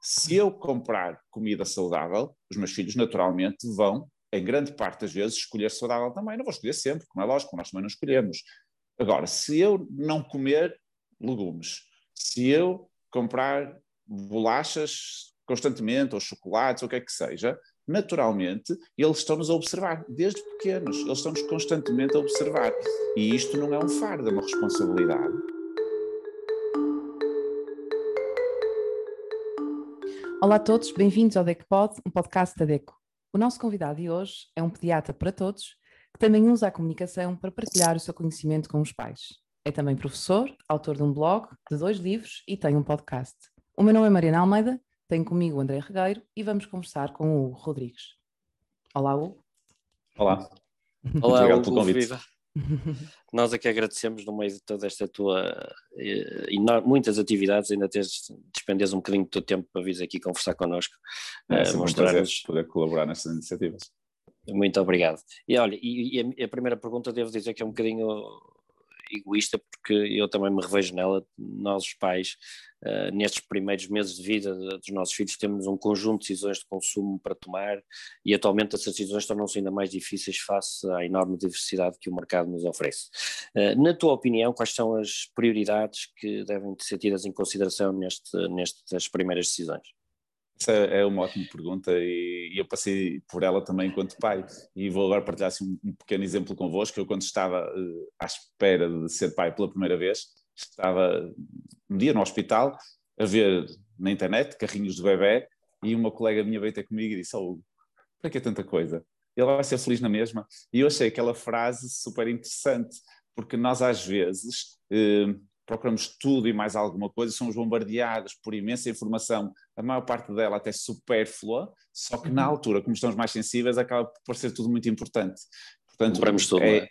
Se eu comprar comida saudável, os meus filhos naturalmente vão, em grande parte das vezes, escolher saudável também. Não vou escolher sempre, como é lógico, nós também não escolhemos. Agora, se eu não comer legumes, se eu comprar bolachas constantemente, ou chocolates, ou o que é que seja, naturalmente, eles estão-nos a observar, desde pequenos, eles estão-nos constantemente a observar. E isto não é um fardo, é uma responsabilidade. Olá a todos, bem-vindos ao DECPod, um podcast da DECO. O nosso convidado de hoje é um pediatra para todos, que também usa a comunicação para partilhar o seu conhecimento com os pais. É também professor, autor de um blog, de dois livros e tem um podcast. O meu nome é Mariana Almeida, tenho comigo o André Regueiro e vamos conversar com o Hugo Rodrigues. Olá, Hugo. Olá. Olá, Obrigado pelo convite. Viva. Nós aqui agradecemos no meio de toda esta tua e muitas atividades, ainda teres despendes um bocadinho do teu tempo para vir aqui conversar connosco, é, uh, mostrar-nos poder colaborar nestas iniciativas. Muito obrigado. E olha, e, e a, primeira pergunta devo dizer que é um bocadinho egoísta, porque eu também me revejo nela. Nós, os pais, uh, nestes primeiros meses de vida dos nossos filhos, temos um conjunto de decisões de consumo para tomar e atualmente essas decisões tornam-se ainda mais difíceis face à enorme diversidade que o mercado nos oferece. Uh, na tua opinião, quais são as prioridades que devem ser tidas em consideração neste, nestas primeiras decisões? Essa é uma ótima pergunta e, eu passei por ela também enquanto pai. E vou agora partilhar assim, um, pequeno exemplo convosco. Eu, quando estava uh, à espera de ser pai pela primeira vez, estava um dia no hospital a ver na internet carrinhos de bebê e uma colega minha veio ter comigo e disse: Oh, para que é tanta coisa? Ele vai ser feliz na mesma. E eu achei aquela frase super interessante, porque nós às vezes. Uh, procuramos tudo e mais alguma coisa, somos bombardeados por imensa informação, a maior parte dela até supérflua, só que na uhum. altura, como estamos mais sensíveis, acaba por parecer tudo muito importante. Portanto, tudo, é, é?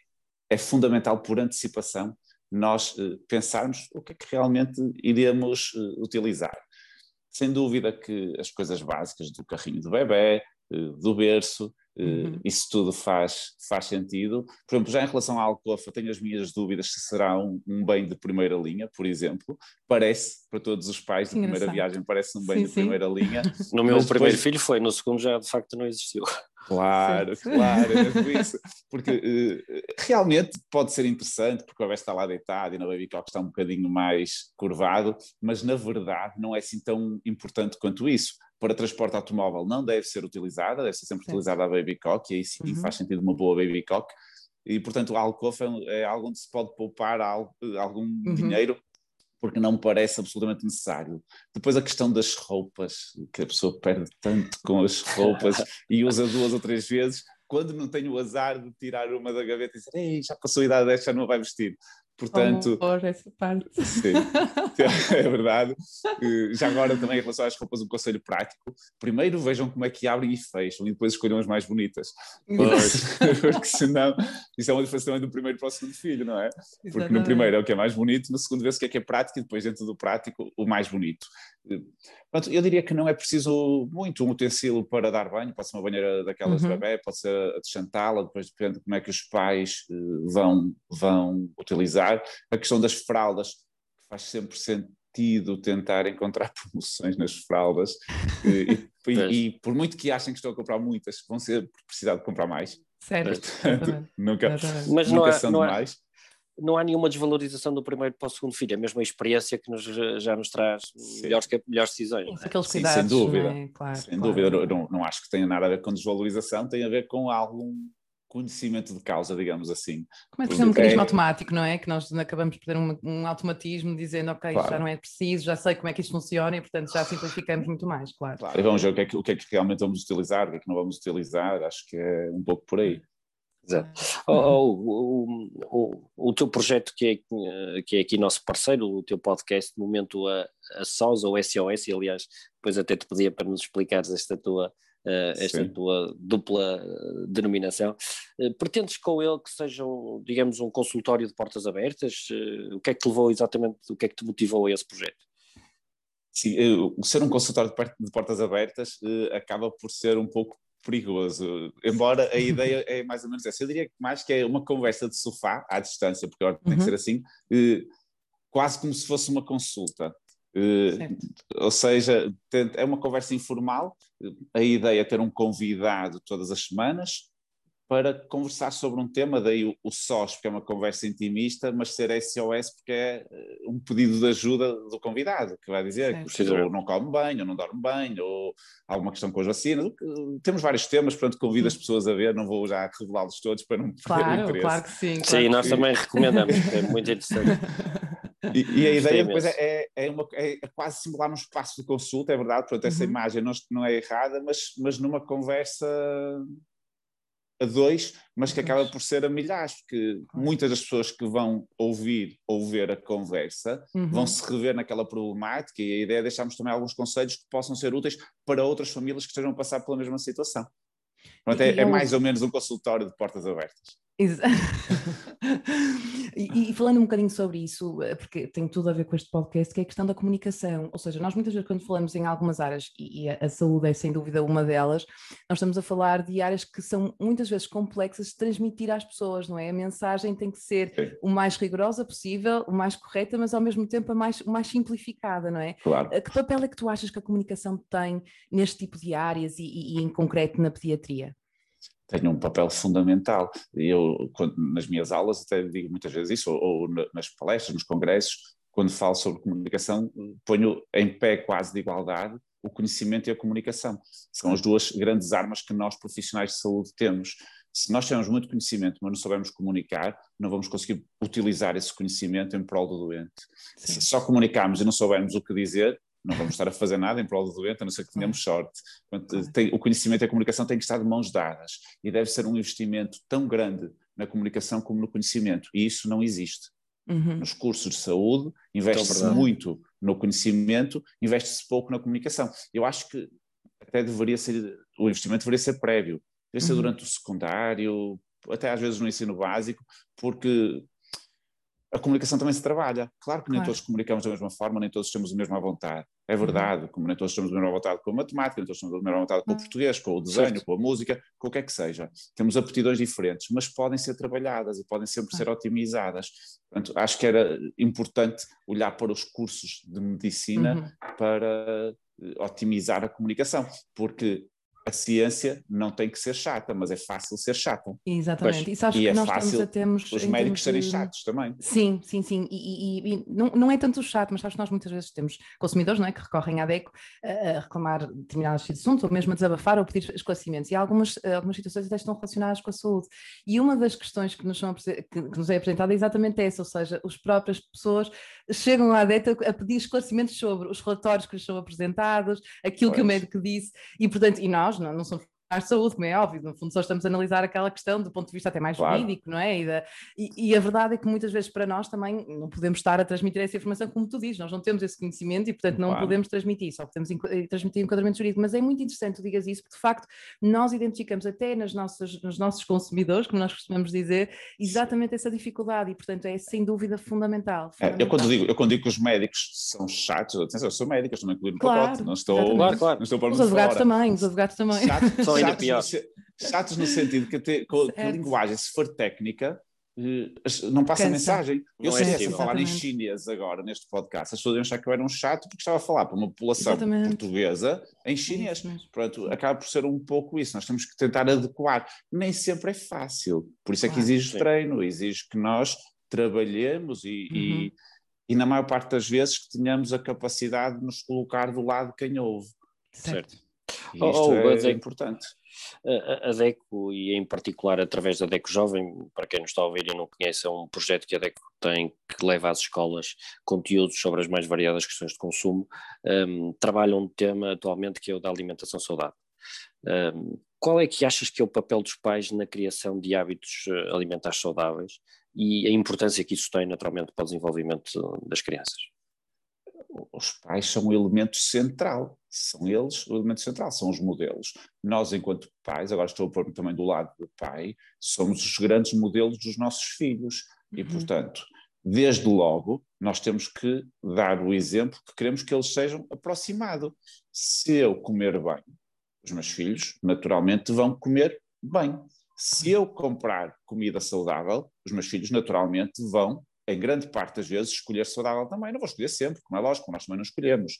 é, fundamental por antecipação nós uh, pensarmos o que é que realmente iremos uh, utilizar. Sem dúvida que as coisas básicas do carrinho do bebê, uh, do berço, Uhum. Isso tudo faz, faz sentido. Por exemplo, já em relação à Alcofa, tenho as minhas dúvidas se será um, um bem de primeira linha, por exemplo. Parece, para todos os pais, de primeira viagem, parece um bem sim, de sim. primeira linha. No meu depois... primeiro filho foi, no segundo já de facto não existiu. Claro, sim. claro, é isso. Porque uh, realmente pode ser interessante, porque o bebê está lá deitado e na baby cot está um bocadinho mais curvado, mas na verdade não é assim tão importante quanto isso para transporte automóvel não deve ser utilizada, deve ser sempre sim. utilizada a baby cock, e aí sim uhum. faz sentido uma boa baby cock. E, portanto, a alcofa é algo onde se pode poupar algum uhum. dinheiro, porque não me parece absolutamente necessário. Depois a questão das roupas, que a pessoa perde tanto com as roupas e usa duas ou três vezes, quando não tem o azar de tirar uma da gaveta e dizer, Ei, já passou a idade desta, não vai vestir. Portanto, essa parte. Sim, é verdade. Já agora também em relação às roupas, um conselho prático. Primeiro vejam como é que abrem e fecham e depois escolham as mais bonitas. Pois, porque senão, isso é uma diferença também do primeiro para o segundo filho, não é? Porque Exatamente. no primeiro é o que é mais bonito, no segundo vê-se o que é que é prático e depois dentro do prático o mais bonito. Pronto, eu diria que não é preciso muito um utensílio para dar banho, pode ser uma banheira daquelas uhum. de bebê, pode ser a de chantala, depois depende de como é que os pais uh, vão, vão utilizar. A questão das fraldas, faz sempre sentido tentar encontrar promoções nas fraldas, e, e, e, por muito que achem que estão a comprar muitas, vão ser precisar de comprar mais. Certo. Portanto, nunca, Mas nunca não é, são não é demais. É não há nenhuma desvalorização do primeiro para o segundo filho, é a mesma experiência que nos, já nos traz melhores, melhores decisões. Sim, aqueles cuidados, sem dúvida. É? Claro, sem claro. dúvida, não, não acho que tenha nada a ver com desvalorização, tem a ver com algum conhecimento de causa, digamos assim. Como é que é um mecanismo é... automático, não é? Que nós acabamos por ter um, um automatismo dizendo, ok, claro. já não é preciso, já sei como é que isto funciona e, portanto, já simplificamos muito mais, claro. claro. E vamos ver o que, é que, o que, é que realmente vamos utilizar, o que é que não vamos utilizar, acho que é um pouco por aí. Exato. Oh, o, o, o, teu projeto que é, que é aqui nosso parceiro, o teu podcast, de momento a, a SOS ou SOS, e aliás, depois até te pedia para nos explicares esta tua, uh, esta tua dupla denominação. Uh, pretendes com ele que seja, digamos, um consultório de portas abertas? O que é que te levou exatamente, o que é que te motivou a esse projeto? Sim, ser um consultório de portas abertas acaba por ser um pouco perigoso. Embora a ideia é mais ou menos essa. Eu diria que mais que é uma conversa de sofá à distância, porque agora tem uhum. que ser assim, eh, quase como se fosse uma consulta. Ou seja, é uma conversa informal. A ideia é ter um convidado todas as semanas, para conversar sobre um tema, daí o, o SOS, porque é uma conversa intimista, mas ser SOS porque é eh, um pedido de ajuda do convidado, que vai dizer certo. que ou não come bem, ou não dorme bem, ou alguma questão com as vacinas. Temos vários temas, portanto convido as pessoas a ver, não vou já revelá-los todos para não perder claro, Claro que sim. Claro sim, nós sim. também recomendamos, é muito interessante. E, e, a ideia depois é, é, é, uma, é, quase simular um espaço de consulta, é verdade, portanto essa uhum. imagem não, não é errada, mas, mas numa conversa a dois, mas que acaba por ser a milhares, porque muitas das pessoas que vão ouvir ou ver a conversa uhum. vão se rever naquela problemática e a ideia é deixarmos também alguns conselhos que possam ser úteis para outras famílias que estejam a passar pela mesma situação. Pronto, é, é mais ou menos um consultório de portas abertas. e, e, falando um bocadinho sobre isso, eh, porque tem tudo a ver com este podcast, que é a questão da comunicação. Ou seja, nós muitas vezes, quando falamos em algumas áreas, e, e a, a, saúde é sem dúvida uma delas, nós estamos a falar de áreas que são muitas vezes complexas de transmitir às pessoas, não é? A mensagem tem que ser Sim. o mais rigorosa possível, o mais correta, mas ao mesmo tempo a mais, mais simplificada, não é? Claro. Eh, que papel é que tu achas que a comunicação tem neste tipo de áreas e, e em concreto na pediatria? Tem um papel fundamental. Eu, quando, nas minhas aulas, até digo muitas vezes isso, ou, ou, nas palestras, nos congressos, quando falo sobre comunicação, ponho em pé quase de igualdade o conhecimento e a comunicação. São as duas grandes armas que nós, profissionais de saúde, temos. Se nós temos muito conhecimento, mas não soubermos comunicar, não vamos conseguir utilizar esse conhecimento em prol do doente. Sim. Se só comunicarmos e não soubermos o que dizer, não vamos estar a fazer nada em prol do doente, a não ser que tenhamos sorte. Portanto, tem, o conhecimento e a comunicação têm que estar de mãos dadas e deve ser um investimento tão grande na comunicação como no conhecimento, e isso não existe. Uhum. Nos cursos de saúde, investe-se muito no conhecimento, investe-se pouco na comunicação. Eu acho que até deveria ser, o investimento deveria ser prévio, deveria ser uhum. durante o secundário, até às vezes no ensino básico, porque a comunicação também se trabalha. Claro que nem claro. todos comunicamos da mesma forma, nem todos temos a mesma vontade. É uhum. verdade, uhum. como nem todos temos a mesma vontade com a matemática, nem todos temos a mesma vontade com o uhum. português, com o desenho, certo. com a música, com o que é que seja. Temos aptidões diferentes, mas podem ser trabalhadas e podem sempre ser otimizadas. Portanto, acho que era importante olhar para os cursos de medicina uhum. para eh, otimizar a comunicação, porque a ciência não tem que ser chata, mas é fácil ser chata. Exatamente. Pois, e sabes que é nós fácil a termos, os médicos serem de... chatos também. Sim, sim, sim. E, e, e, não, não é tanto chato, mas sabes que nós muitas vezes temos consumidores não é, que recorrem à DECO a, a reclamar determinados assuntos, ou mesmo a desabafar ou pedir esclarecimentos. E algumas, algumas situações até estão relacionadas com a saúde. E uma das questões que nos, são, que, que nos é apresentada é exatamente essa, ou seja, as próprias pessoas chegam à DECO a pedir esclarecimentos sobre os relatórios que lhes são apresentados, aquilo pois. que o médico disse, e portanto, e nós não, não somos de saúde, como é óbvio, no fundo só estamos a analisar aquela questão do ponto de vista até mais claro. jurídico, não é? E, da, e, e, a verdade é que muitas vezes para nós também não podemos estar a transmitir essa informação como tu dizes, nós não temos esse conhecimento e portanto não claro. podemos transmitir, só podemos eh, transmitir enquadramento jurídico, mas é muito interessante tu digas isso, porque de facto nós identificamos até nas nossas, nos nossos consumidores, como nós costumamos dizer, exatamente essa dificuldade e portanto é sem dúvida fundamental. fundamental. É, eu, quando digo, eu quando digo que os médicos são chatos, atenção, eu sou médico, estou incluído no claro, pacote, não estou, claro, claro. Não estou para os advogados fora. também, os advogados também. Chatos, são ainda pior chatos no sentido que, te, com, a linguagem, se for técnica, eh, não passa Cansa. mensagem. Eu não sei é a falar em chinês agora neste podcast. As pessoas iam achar que eu era um chato porque estava a falar para uma população Exatamente. portuguesa em chinês. Pronto, acaba por ser um pouco isso. Nós temos que tentar adequar. Nem sempre é fácil. Por isso é que exige sim. treino, exige que nós trabalhemos e, uhum. e, e, na maior parte das vezes que tenhamos a capacidade de nos colocar do lado de quem ouve. Certo. certo. E oh, é, é importante. A, DECO, e em particular através da DECO Jovem, para quem não está a ouvir e não conhece, é um projeto que a DECO tem que leva às escolas conteúdos sobre as mais variadas questões de consumo, um, trabalha um tema atualmente que é o da alimentação saudável. Um, qual é que achas que é o papel dos pais na criação de hábitos eh, alimentares saudáveis e a importância que isso tem naturalmente para o desenvolvimento das crianças? Os pais são o elemento central, são eles o elemento central, são os modelos. Nós, enquanto pais, agora estou a pôr-me também do lado do pai, somos os grandes modelos dos nossos filhos e, uhum. portanto, desde logo, nós temos que dar o exemplo que queremos que eles sejam aproximados. Se eu comer bem, os meus filhos, naturalmente, vão comer bem. Se eu comprar comida saudável, os meus filhos, naturalmente, vão em grande parte das vezes, escolher saudável também. Não vou escolher sempre, como é lógico, nós também não escolhemos.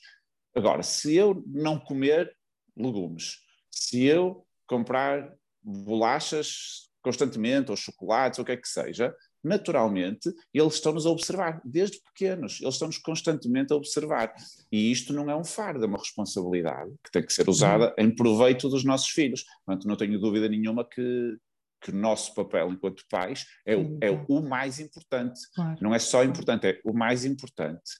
Agora, se eu não comer legumes, se eu comprar bolachas constantemente, ou chocolates, ou o que é que seja, naturalmente eles estão-nos a observar, desde pequenos, eles estão-nos constantemente a observar. E isto não é um fardo, é uma responsabilidade que tem que ser usada em proveito dos nossos filhos. Portanto, não tenho dúvida nenhuma que, que o nosso papel enquanto pais é, o, é o mais importante. Claro. Não é só importante, é o mais importante.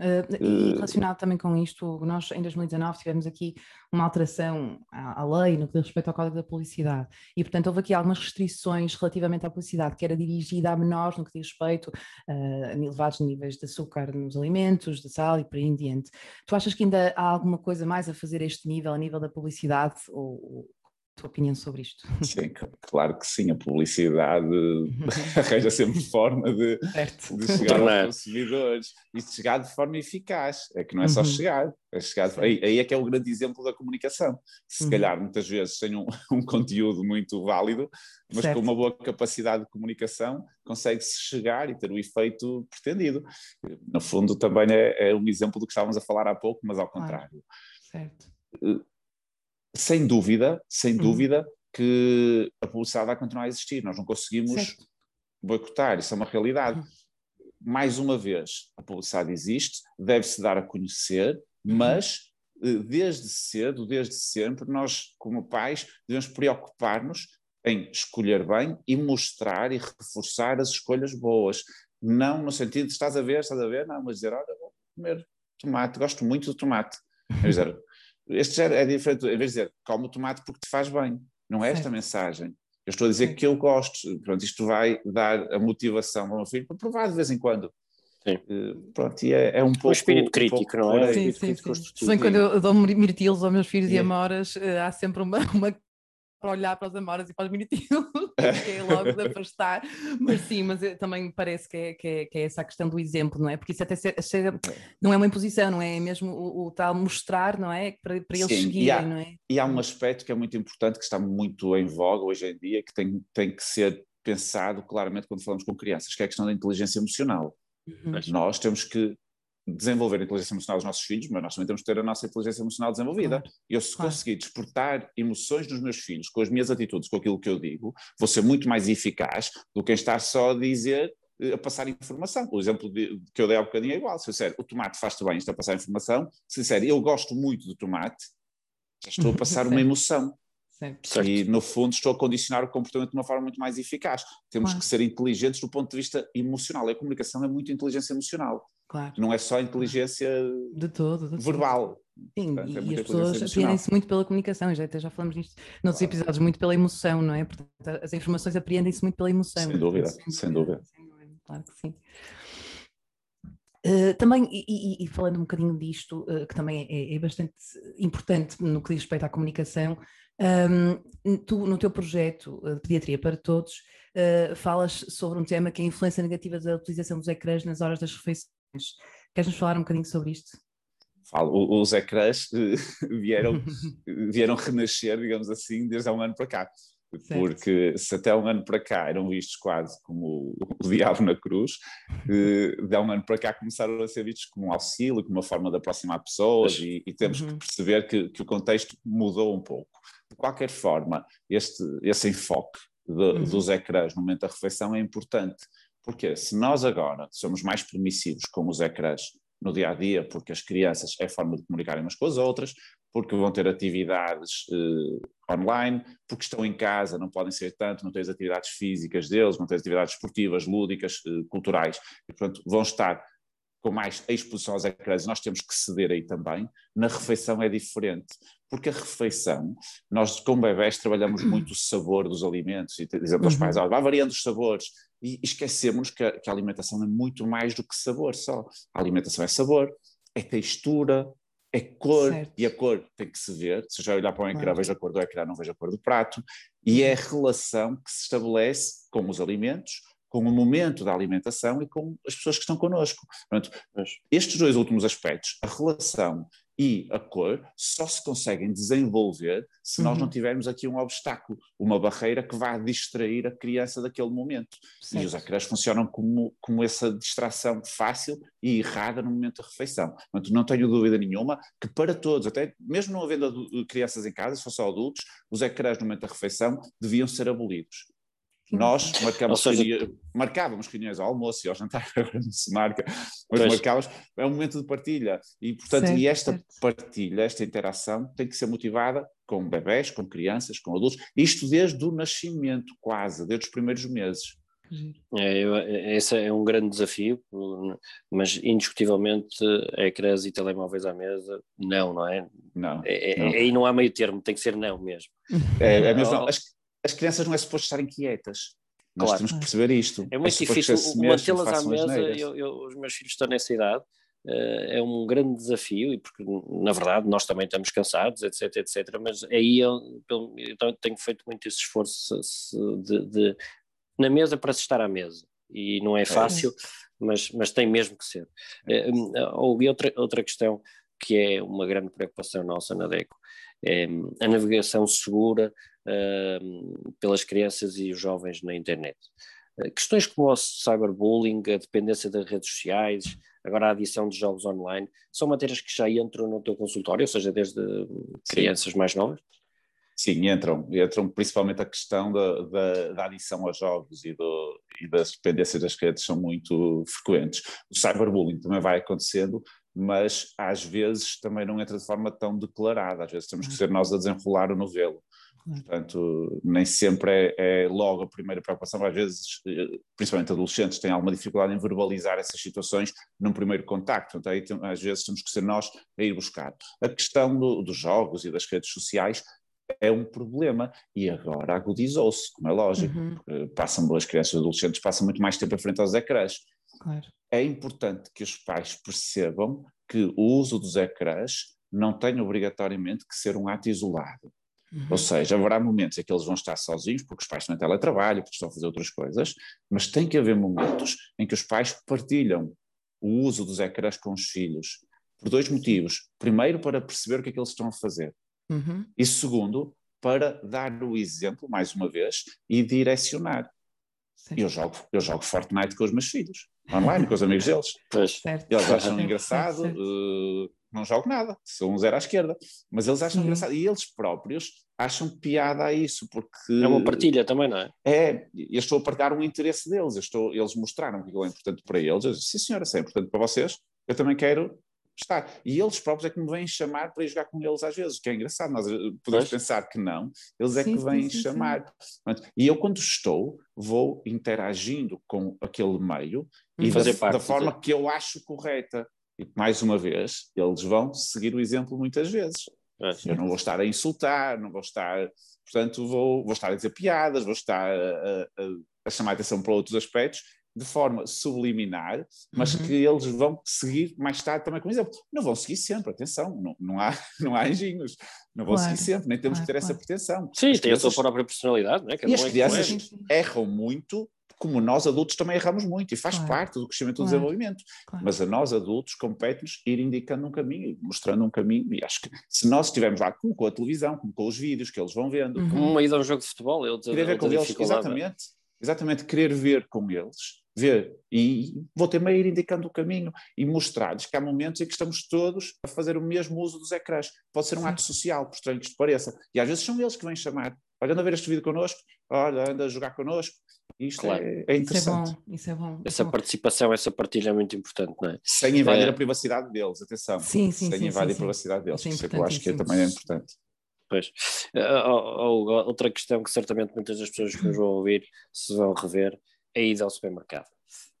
Uh, e relacionado também com isto, nós em 2019 tivemos aqui uma alteração à, à, lei no que diz respeito ao Código da Publicidade e, portanto, houve aqui algumas restrições relativamente à publicidade que era dirigida a menores no que diz respeito uh, a elevados níveis de açúcar nos alimentos, de sal e por aí em diante. Tu achas que ainda há alguma coisa mais a fazer a este nível, a nível da publicidade, ou, tua opinião sobre isto. Sim, claro que sim, a publicidade arranja sempre forma de, de chegar aos consumidores e de chegar de forma eficaz. É que não é só uhum. chegar, é chegar de... aí, aí, é que é o grande exemplo da comunicação. Se uhum. calhar muitas vezes sem um, um conteúdo muito válido, mas certo. com uma boa capacidade de comunicação consegue-se chegar e ter o efeito pretendido. No fundo também é, é um exemplo do que estávamos a falar há pouco, mas ao contrário. Certo eh, sem dúvida, sem uhum. dúvida, que a publicidade vai continuar a existir. Nós não conseguimos certo. boicotar, isso é uma realidade. Uhum. Mais uma vez, a publicidade existe, deve-se dar a conhecer, uhum. mas eh, desde cedo, desde sempre, nós, como pais, devemos preocupar-nos em escolher bem e mostrar e reforçar as escolhas boas. Não no sentido de estás a ver, estás a ver, não, mas dizer, olha, vou comer tomate, gosto muito do tomate. Quer dizer, este já é diferente, em vez de dizer, come o tomate porque te faz bem. Não é esta a mensagem. Eu estou a dizer Sim. que eu gosto. Pronto, isto vai dar a motivação ao meu filho para provar de vez em quando. Sim. Uh, pronto, e é, é um pouco. O espírito crítico, um não é? Sim, sim, sim. Bem, quando eu dou mirtilos aos meus filhos e amoras, uh, há sempre uma, uma para olhar para as amoras e para os minutinhos, que é logo de afastar, mas sim, mas também parece que é, que, é, que é, essa a questão do exemplo, não é? Porque isso até chega, não é uma imposição, não é? É mesmo o, o tal mostrar, não é? Para, para eles sim, seguirem, há, não é? E há um aspecto que é muito importante, que está muito em voga hoje em dia, que tem, tem que ser pensado claramente quando falamos com crianças, que é a questão da inteligência emocional. Uhum. Nós temos que desenvolver a inteligência emocional dos nossos filhos, mas nós também temos que ter a nossa inteligência emocional desenvolvida. Claro. Eu, se claro. conseguir despertar emoções nos meus filhos com as minhas atitudes, com aquilo que eu digo, vou ser muito mais eficaz do que estar só a dizer, eh, a passar informação. O exemplo de, que eu dei há bocadinho é igual. Se eu disser o tomate faz-te bem, isto a passar informação, se disser eu gosto muito do tomate, já estou a passar uma emoção. Certo. E, no fundo, estou a condicionar o comportamento de uma forma muito mais eficaz. Temos claro. que ser inteligentes do ponto de vista emocional. A comunicação é muito inteligência emocional. Claro. Não é só inteligência de todo, de verbal. Sim, Portanto, é e as pessoas apreendem-se muito pela comunicação, já, até já falamos nisto nos claro. episódios, muito pela emoção, não é? Portanto, as informações apreendem-se muito pela emoção. Sem dúvida, sem, sem dúvida. dúvida. Sem dúvida. Claro que sim. Uh, também, e, e, falando um bocadinho disto, uh, que também é, é, bastante importante no que diz respeito à comunicação, um, tu, no teu projeto de Pediatria para Todos, uh, falas sobre um tema que é a influência negativa da utilização dos ecrãs nas horas das refeições. Queres-nos falar um bocadinho sobre isto? Falo, os ecrãs vieram, vieram renascer, digamos assim, desde há um ano para cá. Certo. Porque se até um ano para cá eram vistos quase como o, diabo na cruz, eh, de há um ano para cá começaram a ser vistos como um auxílio, como uma forma de aproximar pessoas e, e temos uhum. que perceber que, que, o contexto mudou um pouco. De qualquer forma, este, esse enfoque de, uhum. dos ecrãs no momento da refeição é importante, porque se nós agora somos mais permissivos com os ecrãs no dia a dia, porque as crianças é forma de comunicarem umas com as outras, porque vão ter atividades eh, online, porque estão em casa, não podem ser tanto, não têm as atividades físicas deles, não têm as atividades esportivas, lúdicas, eh, culturais, e portanto vão estar com mais exposição aos ecrãs, nós temos que ceder aí também. Na refeição é diferente, porque a refeição, nós com bebés trabalhamos muito o sabor dos alimentos. E dizemos aos pais, uhum. vai variando os sabores, e esquecemos que a, que a alimentação é muito mais do que sabor só. A alimentação é sabor, é textura, é cor, certo. e a cor tem que se ver. Se eu já olhar para o ecrã, claro. vejo a cor do ecrã, não vejo a cor do prato. E é a relação que se estabelece com os alimentos, com o momento da alimentação e com as pessoas que estão connosco. Portanto, estes dois últimos aspectos, a relação e a cor só se conseguem desenvolver se uhum. nós não uhum. tivermos aqui um obstáculo, uma barreira que vá distrair a criança daquele momento. Certo. E os ecrãs funcionam como, como essa distração fácil e errada no momento da refeição. Portanto, não tenho dúvida nenhuma que para todos, até mesmo não havendo crianças em casa, se fossem adultos, os ecrãs no momento da refeição deviam ser abolidos. Nós marcamos seja... reuniões, marcávamos reuniões ao almoço e ao jantar, agora não se marca, mas pois. marcávamos, é um momento de partilha. E, portanto, certo, e esta certo. partilha, esta interação tem que ser motivada com bebés, com crianças, com adultos, isto desde o nascimento, quase, desde os primeiros meses. É, eu, esse é um grande desafio, mas indiscutivelmente ecrãs e telemóveis à mesa, não, não é? Não. É, é não. Aí não há meio termo, tem que ser não mesmo. É, é mesmo não. As, as crianças não é suposto estarem quietas. Nós claro. temos que perceber isto. É muito é difícil mantê-las à mesa. Eu, eu, os meus filhos estão nessa idade. Uh, é um grande desafio, e porque na verdade nós também estamos cansados, etc, etc. Mas aí eu, eu tenho feito muito esse esforço de, de, na mesa para se estar à mesa. E não é, é fácil, é. mas, mas tem mesmo que ser. Uh, houve outra, outra questão que é uma grande preocupação nossa na DECO, é a navegação segura uh, pelas crianças e os jovens na internet. Uh, questões como o cyberbullying, a dependência das redes sociais, agora a adição de jogos online, são matérias que já entram no teu consultório, ou seja, desde crianças Sim. mais novas? Sim, entram, entram principalmente a questão da, da, da adição aos jogos e, do, e das dependências das redes são muito frequentes. O cyberbullying também vai acontecendo, mas às vezes também não entra de forma tão declarada, às vezes temos que ser nós a desenrolar o novelo. Portanto, nem sempre é, é, logo a primeira preocupação, às vezes, eh, principalmente adolescentes, têm alguma dificuldade em verbalizar essas situações num primeiro contacto, então aí às vezes temos que ser nós a ir buscar. A questão do, dos jogos e das redes sociais é um problema e agora agudizou-se, como é lógico, uhum. passam, as crianças e adolescentes passam muito mais tempo à frente aos ecrãs. Claro. É importante que os pais percebam que o uso dos ecrãs não tem obrigatoriamente que ser um ato isolado. Uhum. Ou seja, haverá momentos em que eles vão estar sozinhos, porque os pais estão em teletrabalho, porque estão a fazer outras coisas, mas tem que haver momentos em que os pais partilham o uso dos ecrãs com os filhos, por dois motivos. Primeiro, para perceber o que é que eles estão a fazer. Uhum. E segundo, para dar o exemplo, mais uma vez, e direcionar. Eu jogo, eu jogo Fortnite com os meus filhos, online, com os amigos deles. Pois. Eles acham engraçado, uh, não jogo nada, sou um zero à esquerda. Mas eles acham Sim. engraçado e eles próprios acham piada a isso, porque. É uma partilha também, não é? É, eu estou a partilhar um interesse deles, eu estou, eles mostraram que aquilo é importante para eles. Eu disse, sim, senhora, se é importante para vocês, eu também quero estar. E eles próprios é que me vêm chamar para ir jogar com eles às vezes, o que é engraçado. Nós eh, podemos pensar que não, eles é sim, que vêm sim, chamar. Sim. E eu, quando estou, vou interagindo com aquele meio e da, da forma que eu acho correta. E mais uma vez, eles vão seguir o exemplo muitas vezes. É. Eu não vou estar a insultar, não vou estar. Portanto, vou, vou estar a dizer piadas, vou estar a, a, a chamar a atenção para outros aspectos de forma subliminar, mas uhum. que eles vão seguir mais tarde também com exemplo. Não vão seguir sempre, atenção, não, não, há, não há engenhos, não vão claro. seguir sempre, nem temos claro, que ter claro. essa pretensão. Sim, as tem crianças, a sua própria personalidade, né? e as crianças erram muito como nós adultos também erramos muito e faz claro. parte do crescimento claro. do desenvolvimento. Claro. Mas a nós adultos compete-nos ir indicando um caminho, mostrando um caminho, e acho que se nós estivermos lá como com a televisão, como com os vídeos que eles vão vendo, uhum. como uma ida a um jogo de futebol, eu querer ver com eles, exatamente, exatamente, querer ver com eles, ver, e vou ter a ir indicando o caminho e mostrar-lhes que há momentos em que estamos todos a fazer o mesmo uso dos ecrãs. Pode ser um Sim. ato social, por estranho que isto pareça. E às vezes são eles que vêm chamar. Olha, anda a ver este vídeo connosco, olha, anda a jogar connosco, isto claro. é, é, interessante. Isso é bom, isso é bom. Essa bom. participação, essa partilha é muito importante, não é? Sem invadir é... a privacidade deles, atenção. Sim, sim, Sem sim, invadir sim, a privacidade deles, isso, é que eu acho que também é importante. Pois. Uh, outra questão que certamente muitas das pessoas que nos vão ouvir se vão rever é a ida ao supermercado.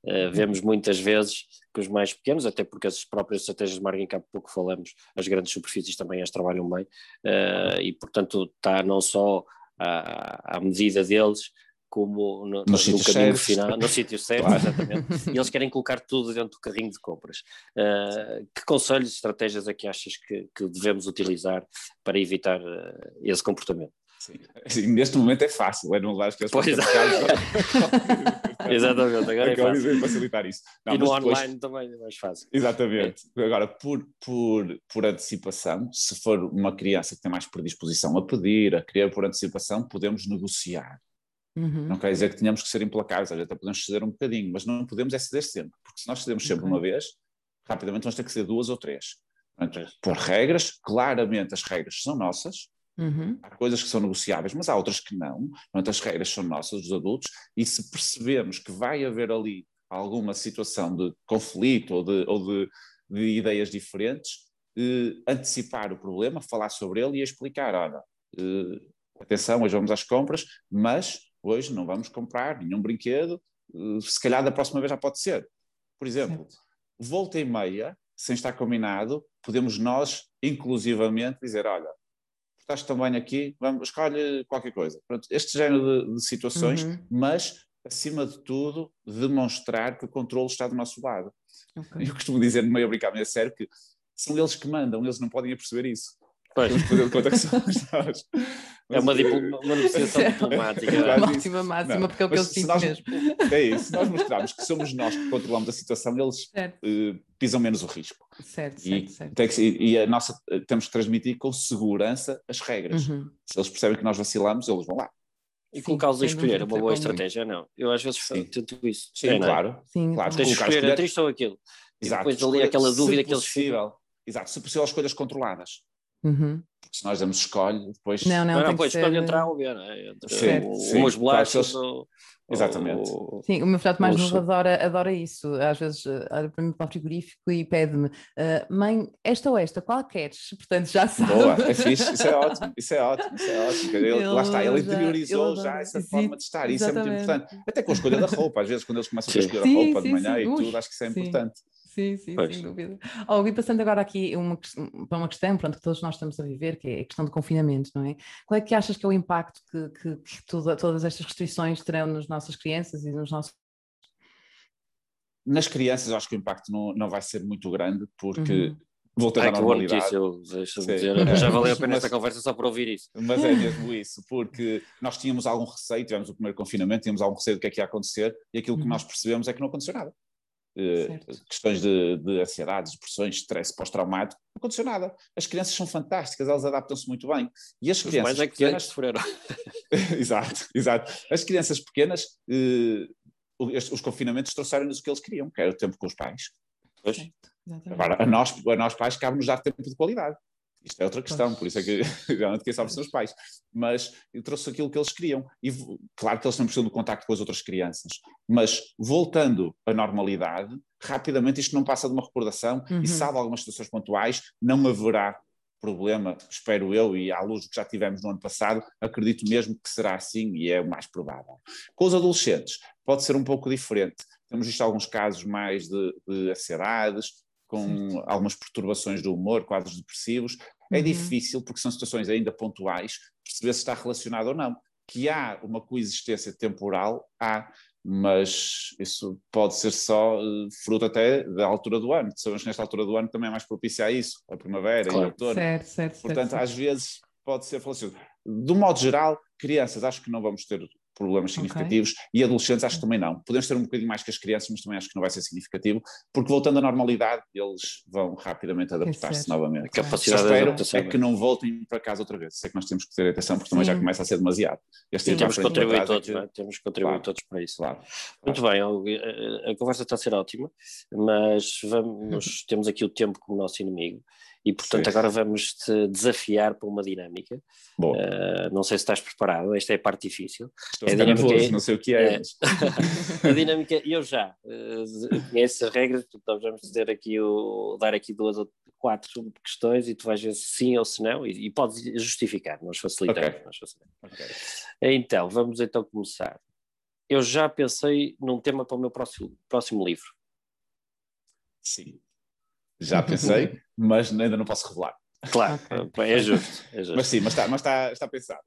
Uh, vemos muitas vezes que os mais pequenos, até porque as próprias estratégias de marketing, há pouco falamos, as grandes superfícies também as trabalham bem, uh, e portanto está não só à, à medida deles, como no, no, no caminho certos. final, no sítio certo, claro. exatamente. E eles querem colocar tudo dentro do carrinho de compras. Uh, que conselhos, estratégias é que achas que, que devemos utilizar para evitar uh, esse comportamento? Sim. Neste momento é fácil, é não levar as crianças Pois para casa. Exatamente, agora é fácil. facilitar isso. Não, E no depois- online também é mais fácil. Exatamente. Agora, por, por, por antecipação, se for uma criança que tem mais predisposição a pedir, a querer por antecipação, podemos negociar. Uhum. Não quer dizer que tenhamos que ser implacáveis, às vezes até podemos ceder um bocadinho, mas não podemos é ceder sempre, porque se nós cedemos sempre Ok. uma vez, rapidamente vamos ter que ceder duas ou três. Portanto, por regras, claramente as regras são nossas, Uhum. há coisas que são negociáveis, mas há outras que não. Portanto, as regras são nossas, dos adultos, e se percebemos que vai haver ali alguma situação de conflito ou de, ou de, de ideias diferentes, eh, antecipar o problema, falar sobre ele e explicar: olha, eh, atenção, hoje vamos às compras, mas hoje não vamos comprar nenhum brinquedo, eh, se calhar da próxima vez já pode ser. Por exemplo, Certo. volta e meia, sem estar combinado, podemos nós, inclusivamente, dizer: olha, estás também aqui, vamos, escolhe qualquer coisa. Pronto, este género de, de situações, Uhum. mas, acima de tudo, demonstrar que o controle está do nosso lado. Ok. Eu costumo dizer, meio a brincar, meio a sério, que são eles que mandam, eles não podem perceber isso. Pois, Temos que fazer de conta que somos nós. é uma, uma negociação diplomática. Exato. Uma ótima máxima, Não, porque é o que sinto nós- mesmo. É isso, se nós mostrarmos que somos nós que controlamos a situação, eles pisam menos o risco. certo, E, certo. certo. tem que e a nossa, temos que transmitir com segurança as regras. Uhum. Se eles percebem que nós vacilamos, eles vão lá. E colocá-los a escolher é uma boa estratégia, não. Eu às vezes Sim. tento isso. Sim, É, é? claro. Sim, Claro, Tens de escolher escolher- entre isto ou aquilo. E Exato. depois ali aquela dúvida que eles possível, Exato, se possível, escolhas controladas. Uhum. Porque se nós damos escolhe, depois. Não, não, Não, não, pois ser... escolhe entre A ou B, não é? Entre Sim, o- sim. umas bolachas ou... Exatamente. ou- Sim, o meu filhote mais novo adora, adora isso. Às vezes eh, olha para mim para o frigorífico e pede-me, "Ah, mãe, esta ou esta, qual queres? Portanto, já sabe. Boa, é fixe, isso é ótimo, isso é ótimo, isso é ótimo. Ele, lá está, ele Ele já- interiorizou ele já adora. essa Sim, forma de estar, isso é muito exatamente. importante. Até com a escolha da roupa, às vezes quando eles começam a escolher a roupa de sim, manhã sim. e Ui, tudo, acho que isso é sim. importante. Sim, sim, Pois. sem dúvida. Oh, e passando agora aqui uma, para uma questão pronto, que todos nós estamos a viver, que é a questão do confinamento, não é? Qual é que achas que é o impacto que, que toda- todas estas restrições terão nas nossas crianças e nos nossos. Nas crianças, acho que o impacto não, não vai ser muito grande, porque Uhum. voltando Ai, à que normalidade. notícia, dizer. Já valeu a pena Mas- esta conversa só por ouvir isso. Mas é mesmo isso, porque nós tínhamos algum receio, tivemos o primeiro confinamento, tínhamos algum receio do que é que ia acontecer, e aquilo que Uhum. nós percebemos é que não aconteceu nada. Eh, Certo. questões de, de ansiedade, depressões, stress pós-traumático, não aconteceu nada. As crianças são fantásticas, elas adaptam-se muito bem. E as Os crianças é que pequenas. sofreram. exato, exato. As crianças pequenas, eh, os, os confinamentos trouxeram-nos o que eles queriam, que era o tempo com os pais. Pois. Agora, a nós, a nós pais, cabe-nos dar tempo de qualidade. Isto é outra questão, por isso é que realmente quem sabe são os pais. Mas eu trouxe aquilo que eles queriam. E claro que eles não precisam do contacto com as outras crianças. Mas voltando à normalidade, rapidamente isto não passa de uma recordação Uhum. e salvo algumas situações pontuais, não haverá problema, espero eu, e à luz do que já tivemos no ano passado, acredito mesmo que será assim e é o mais provável. Com os adolescentes, pode ser um pouco diferente. Temos visto alguns casos mais de, de ansiedades, com algumas perturbações do humor, quadros depressivos. É Uhum. difícil, porque são situações ainda pontuais, perceber se está relacionado ou não. Que há uma coexistência temporal, há, mas isso pode ser só eh, fruto até da altura do ano. Sabemos que nesta altura do ano também é mais propícia a isso, a primavera e Claro. o outono. Certo, certo, certo. Portanto, certo. às vezes pode ser falacioso. Do modo geral, crianças, acho que não vamos ter problemas significativos e adolescentes, acho que também não. Podemos ter um bocadinho mais que as crianças, mas também acho que não vai ser significativo, porque voltando à normalidade, eles vão rapidamente adaptar-se novamente. A capacidade de espero adaptação. é que não voltem para casa outra vez. Sei que nós temos que ter atenção, porque também já Sim. começa a ser demasiado. Este Sim. tempo Temos que contribuir trás é todos, que-? Temos que contribuir Claro. todos para isso. Claro. Muito bem, Hugo, a- a conversa está a ser ótima, mas vamos, temos aqui o tempo como nosso inimigo e, portanto, Sim. agora vamos te desafiar para uma dinâmica. Bom, Uh, não sei se estás preparado, esta é a parte difícil. estou a é dinâmica- nervoso, não sei o que é. é. A dinâmica, eu já uh, conheço as regras, portanto, vamos dizer aqui o, dar aqui duas ou quatro questões e tu vais ver se sim ou se não, e, e podes justificar, nós facilitamos. Ok. nós facilitamos. Ok. Então, vamos então começar. Eu já pensei num tema para o meu próximo, próximo livro. Sim. Já pensei, mas ainda não posso revelar. Claro, Ok. é justo. É justo. Mas sim, mas está, mas está, está pensado.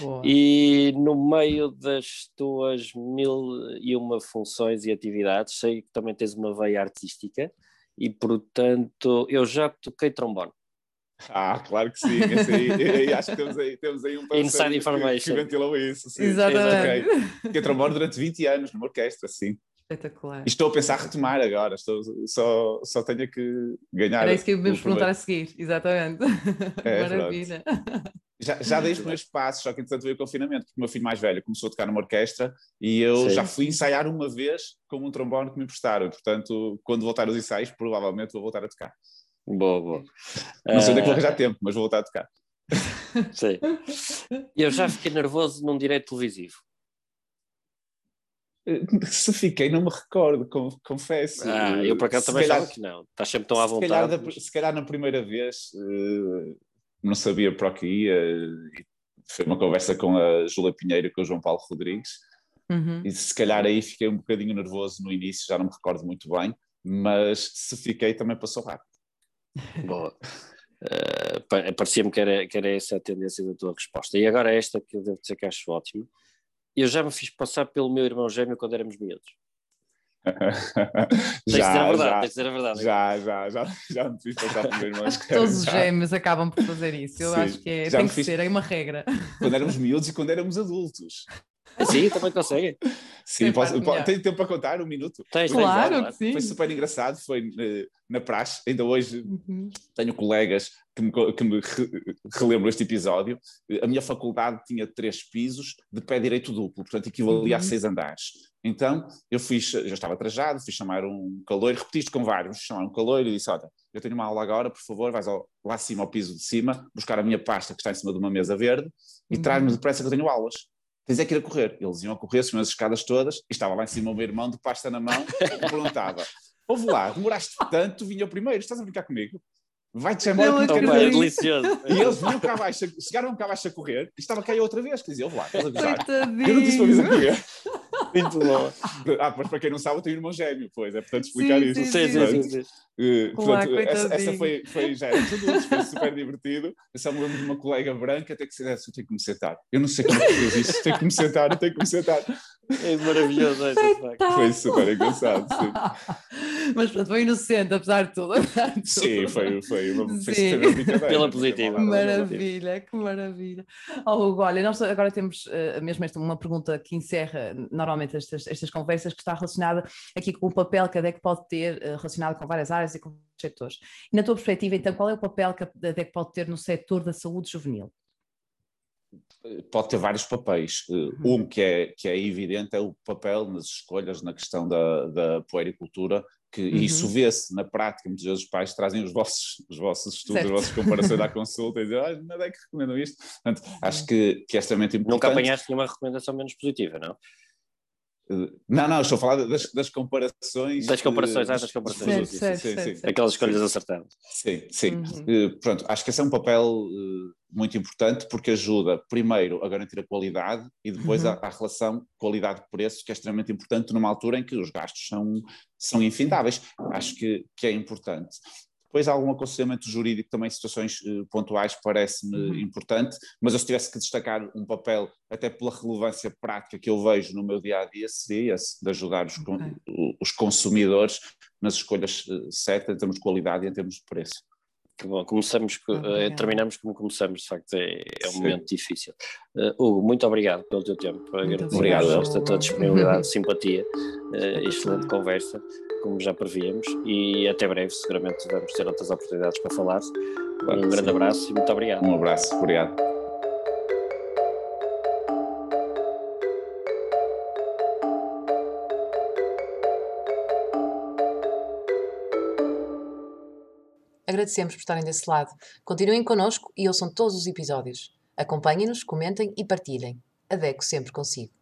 Boa. E no meio das tuas mil e uma funções e atividades, sei que também tens uma veia artística e, portanto, eu já toquei trombone. Ah, claro que sim. Aí, acho que temos aí, temos aí um information. Que, que ventilou isso. Sim. Exatamente. Okay. Fiquei trombone durante 20 anos numa orquestra, sim. Espetacular. E estou a pensar retomar agora, estou, só, só tenho que ganhar. Era isso que íamos perguntar a seguir, exatamente. É, Maravilha. Já, já dei os primeiros passos, só que entretanto veio o confinamento, porque o meu filho mais velho começou a tocar numa orquestra e eu Sim. já fui ensaiar uma vez com um trombone que me emprestaram. Portanto, quando voltar aos ensaios, provavelmente vou voltar a tocar. Boa, boa. Não sei onde é que vou arranjar tempo, mas vou voltar a tocar. Sim. Eu já fiquei nervoso num direito televisivo. Se fiquei, não me recordo, confesso. Ah, eu por acaso se também calhar, que não. Estás sempre tão à vontade. Se calhar, mas... se calhar na primeira vez uh, não sabia para o que ia. Foi uma conversa com a Júlia Pinheiro e com o João Paulo Rodrigues. Uhum. E se calhar aí fiquei um bocadinho nervoso no início, já não me recordo muito bem, mas se fiquei também passou rápido. Boa. Uh, Parecia-me que era, que era essa a tendência da tua resposta. E agora esta que eu devo dizer que acho ótimo eu já me fiz passar pelo meu irmão gêmeo quando éramos miúdos. já, verdade, já, dizer a verdade. Já, já, já, já me fiz passar pelo meu irmão. Acho que todos os gêmeos acabam por fazer isso. Eu Sim, acho que é, tem que fiz... ser, é uma regra. Quando éramos miúdos e quando éramos adultos. Sim, também conseguem. Sim, posso, tenho tempo para contar um minuto? Tens, claro, que sim. Foi super engraçado, foi uh, na praxe, ainda hoje uhum. tenho colegas que me, que me re, relembram este episódio. A minha faculdade tinha três pisos de pé direito duplo, portanto equivalia uhum. a seis andares. Então eu fiz, já estava trajado, fiz chamar um caloiro, repetiste com vários, chamar um caloiro e disse: Olha, eu tenho uma aula agora, por favor, vais ao, lá acima ao piso de cima, buscar a minha pasta que está em cima de uma mesa verde e uhum. traz-me depressa que eu tenho aulas tens é que ir a correr. Eles iam a correr, subiam as escadas todas, e estava lá em cima o meu irmão de pasta na mão e perguntava: Ouve lá, demoraste tanto, vinha o primeiro, estás a brincar comigo? Vai-te embora que não é delicioso. E eles vinham cá abaixo, chegaram cá abaixo a correr e estava cá outra vez, que dizia, ouve lá, estás a avisar. Eu não disse para avisar correr. Muito bom. Ah, mas para quem não sabe, eu tenho um irmão gêmeo, pois, é portanto explicar sim, isso. Sim, sim, sim, sim. Uh, portanto, essa, essa, foi, foi já era adultos, foi super divertido. Eu só me lembro de uma colega branca ter que ser essa, eu tenho que me sentar. Eu não sei como é que fez isso, tenho que me sentar, eu tenho que me sentar. É maravilhoso essa Foi super engraçado, sim. Mas pronto, foi inocente, apesar de tudo. Apesar de tudo. Sim, foi, foi uma, foi brincadeira. Pela positiva. Que maravilha, que maravilha. Oh, Hugo, olha, nós agora temos uh, mesmo esta, uma pergunta que encerra normalmente estas, estas conversas, que está relacionada aqui com o papel que a DEC pode ter uh, relacionado com várias áreas e com setores. E na tua perspectiva, então, qual é o papel que a DEC pode ter no setor da saúde juvenil? Pode ter vários papéis. Eh, uhum. Um que é, que é evidente é o papel nas escolhas na questão da, da puericultura, que uhum. isso vê-se na prática, muitas vezes os pais trazem os vossos, os vossos estudos, certo. as vossas comparações à consulta e dizem, ah, não é que recomendam isto. Portanto, acho que, que é extremamente importante. Nunca apanhaste nenhuma recomendação menos positiva, não? Não, não, estou a falar das, das comparações. Das comparações, ah, das comparações. Sim, sim, sim, sim, Aquelas escolhas acertadas. Sim, sim. Uhum. Uh, pronto, acho que esse é um papel uh, muito importante porque ajuda, primeiro, a garantir a qualidade e depois uhum. a, a, relação qualidade-preço, que é extremamente importante numa altura em que os gastos são, são infindáveis. Acho que, que é importante. Depois há algum aconselhamento jurídico também, situações uh, pontuais, parece-me uhum. importante, mas eu se tivesse que destacar um papel, até pela relevância prática que eu vejo no meu dia a dia, seria esse, de ajudar os, okay. os consumidores nas escolhas uh, certas, em termos de qualidade e em termos de preço. Que bom, começamos, uh, terminamos como começamos, de facto é, é um Sim. momento difícil. Uh, Hugo, muito obrigado pelo teu tempo, obrigado esta tua disponibilidade, simpatia, uh, excelente conversa como já prevíamos, e até breve, seguramente vamos ter outras oportunidades para falar. Claro, um grande sim. abraço e muito obrigado. Um abraço, obrigado. Agradecemos por estarem desse lado. Continuem connosco e ouçam todos os episódios. Acompanhem-nos, comentem e partilhem. Adeco sempre consigo.